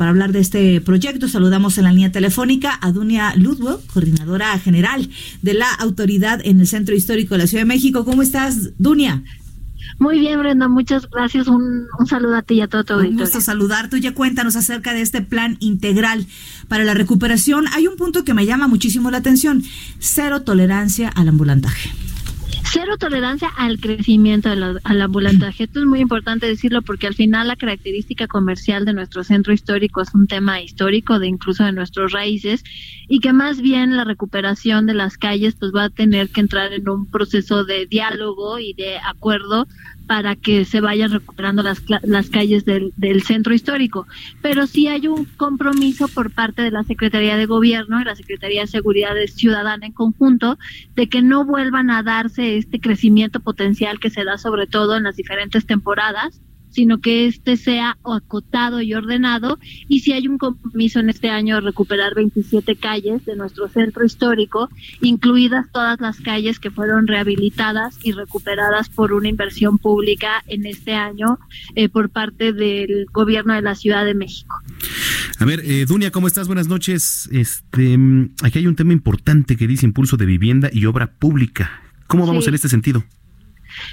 Para hablar de este proyecto, saludamos en la línea telefónica a Dunia Ludwig, coordinadora general de la autoridad en el Centro Histórico de la Ciudad de México. ¿Cómo estás, Dunia? Muy bien, Brenda, muchas gracias. Un, un saludo a ti y a todo tu auditorio. Un gusto saludarte. Ya cuéntanos acerca de este plan integral para la recuperación. Hay un punto que me llama muchísimo la atención, cero tolerancia al ambulantaje. Cero tolerancia al crecimiento al ambulantaje. Esto es muy importante decirlo porque al final la característica comercial de nuestro centro histórico es un tema histórico de incluso de nuestros raíces y que más bien la recuperación de las calles pues va a tener que entrar en un proceso de diálogo y de acuerdo para que se vayan recuperando las, las calles del, del, centro histórico. Pero sí hay un compromiso por parte de la Secretaría de Gobierno y la Secretaría de Seguridad Ciudadana en conjunto de que no vuelvan a darse este crecimiento potencial que se da sobre todo en las diferentes temporadas sino que este sea acotado y ordenado. Y si hay un compromiso en este año de recuperar 27 calles de nuestro centro histórico, incluidas todas las calles que fueron rehabilitadas y recuperadas por una inversión pública en este año eh, por parte del gobierno de la Ciudad de México. A ver, eh, Dunia, ¿cómo estás? Buenas noches. Este, aquí hay un tema importante que dice impulso de vivienda y obra pública. ¿Cómo vamos en este sentido?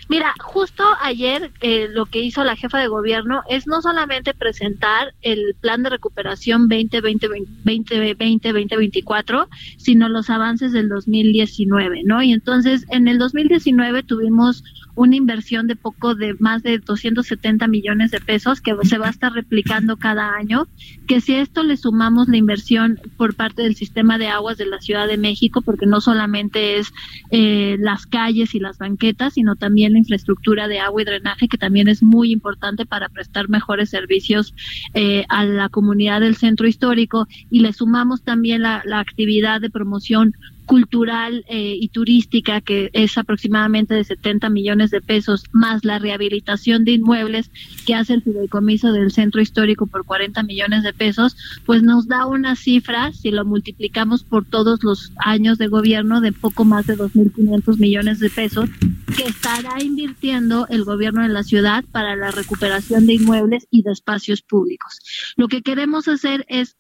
Mira, justo ayer eh, lo que hizo la jefa de gobierno es no solamente presentar el plan de recuperación 2020-2024, sino los avances del 2019, ¿no? Y entonces en el 2019 tuvimos una inversión de poco de más de 270 millones de pesos que se va a estar replicando cada año, que si esto le sumamos la inversión por parte del sistema de aguas de la Ciudad de México, porque no solamente es eh, las calles y las banquetas, sino también la infraestructura de agua y drenaje, que también es muy importante para prestar mejores servicios eh, a la comunidad del centro histórico, y le sumamos también la, la actividad de promoción cultural eh, y turística, que es aproximadamente de 70 millones de pesos, más la rehabilitación de inmuebles que hace el fideicomiso del centro histórico por 40 millones de pesos, pues nos da una cifra, si lo multiplicamos por todos los años de gobierno, de poco más de 2.500 millones de pesos, que estará invirtiendo el gobierno de la ciudad para la recuperación de inmuebles y de espacios públicos. Lo que queremos hacer es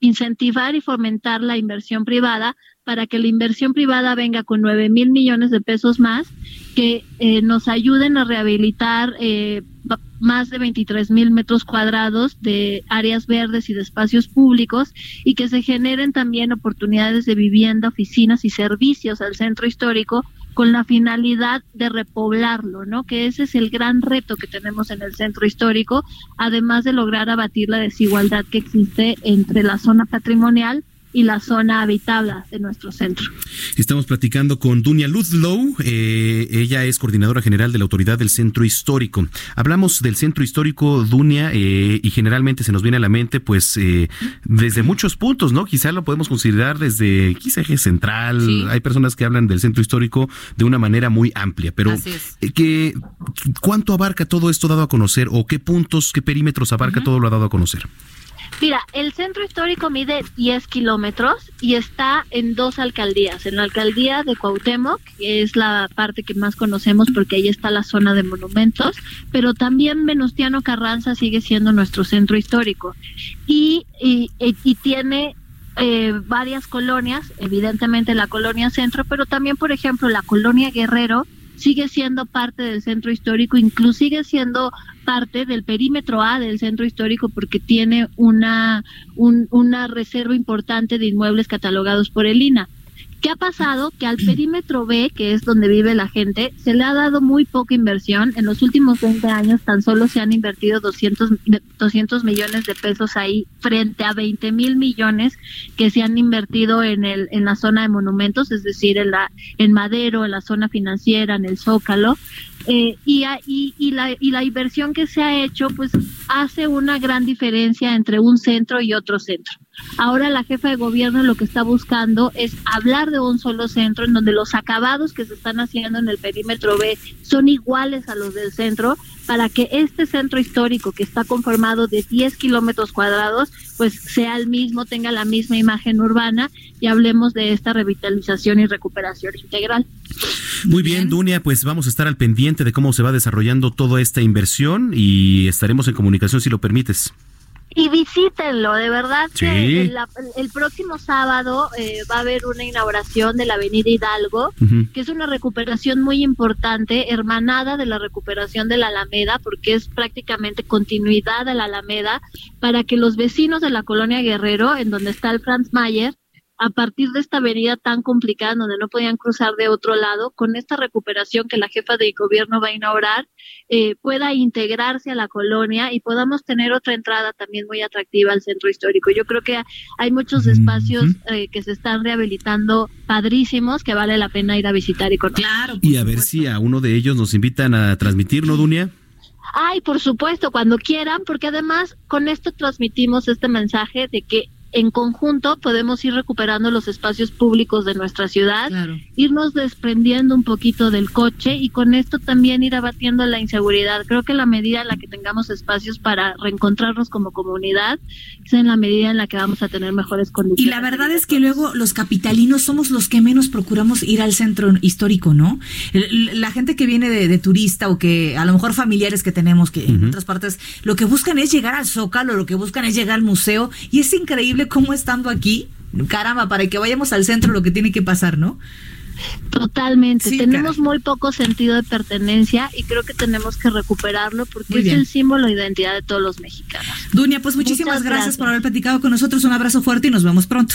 incentivar y fomentar la inversión privada para que la inversión privada venga con 9 mil millones de pesos más, que eh, nos ayuden a rehabilitar eh, más de 23 mil metros cuadrados de áreas verdes y de espacios públicos y que se generen también oportunidades de vivienda, oficinas y servicios al centro histórico con la finalidad de repoblarlo, ¿no? Que ese es el gran reto que tenemos en el centro histórico, además de lograr abatir la desigualdad que existe entre la zona patrimonial y la zona habitable de nuestro centro. Estamos platicando con Dunia Ludlow, eh, ella es coordinadora general de la Autoridad del Centro Histórico. Hablamos del Centro Histórico, Dunia, eh, y generalmente se nos viene a la mente, pues, eh, desde muchos puntos, ¿no? Quizá lo podemos considerar desde quizá eje central. Hay personas que hablan del Centro Histórico de una manera muy amplia, pero ¿qué, ¿cuánto abarca todo esto dado a conocer o qué puntos, qué perímetros abarca todo lo dado a conocer? Mira, el centro histórico mide 10 kilómetros y está en dos alcaldías. En la alcaldía de Cuauhtémoc, que es la parte que más conocemos porque ahí está la zona de monumentos, pero también Venustiano Carranza sigue siendo nuestro centro histórico. Y, y, tiene eh, varias colonias, evidentemente la colonia centro, pero también, por ejemplo, la colonia Guerrero sigue siendo parte del centro histórico, incluso sigue siendo parte del perímetro A del centro histórico porque tiene una, una reserva importante de inmuebles catalogados por el INA. ¿Qué ha pasado? Que al perímetro B, que es donde vive la gente, se le ha dado muy poca inversión. En los últimos 20 años tan solo se han invertido 200, 200 millones de pesos ahí frente a 20 mil millones que se han invertido en, el, en la zona de monumentos, es decir, en, la, en Madero, en la zona financiera, en el Zócalo. Eh, y, y, y, la, y la inversión que se ha hecho, pues hace una gran diferencia entre un centro y otro centro. Ahora la jefa de gobierno lo que está buscando es hablar de un solo centro en donde los acabados que se están haciendo en el perímetro B son iguales a los del centro para que este centro histórico que está conformado de 10 kilómetros cuadrados pues sea el mismo, tenga la misma imagen urbana y hablemos de esta revitalización y recuperación integral. Muy bien, Dunia, pues vamos a estar al pendiente de cómo se va desarrollando toda esta inversión y estaremos en comunicación si lo permites y visítenlo, de verdad que el, próximo sábado eh, va a haber una inauguración de la Avenida Hidalgo, que es una recuperación muy importante, hermanada de la recuperación de la Alameda, porque es prácticamente continuidad de la Alameda, para que los vecinos de la colonia Guerrero, en donde está el Franz Mayer, a partir de esta avenida tan complicada donde no podían cruzar de otro lado, con esta recuperación que la jefa de gobierno va a inaugurar, eh, pueda integrarse a la colonia y podamos tener otra entrada también muy atractiva al centro histórico. Yo creo que hay muchos espacios eh, que se están rehabilitando padrísimos que vale la pena ir a visitar y conocer. Claro, y a ver si a uno de ellos nos invitan a transmitirlo, Dunia. Ay, por supuesto, cuando quieran, porque además con esto transmitimos este mensaje de que en conjunto podemos ir recuperando los espacios públicos de nuestra ciudad, irnos desprendiendo un poquito del coche y con esto también ir abatiendo la inseguridad. Creo que la medida en la que tengamos espacios para reencontrarnos como comunidad es en la medida en la que vamos a tener mejores condiciones. Y la verdad es que luego los capitalinos somos los que menos procuramos ir al centro histórico, ¿no? La gente que viene de, turista o que a lo mejor familiares que tenemos que en otras partes, lo que buscan es llegar al Zócalo, lo que buscan es llegar al museo y es increíble cómo estando aquí, caramba, para que vayamos al centro lo que tiene que pasar, ¿no? Totalmente. tenemos muy poco sentido de pertenencia y creo que tenemos que recuperarlo porque es el símbolo de identidad de todos los mexicanos. Dunia, pues muchísimas gracias por haber platicado con nosotros. Un abrazo fuerte y nos vemos pronto.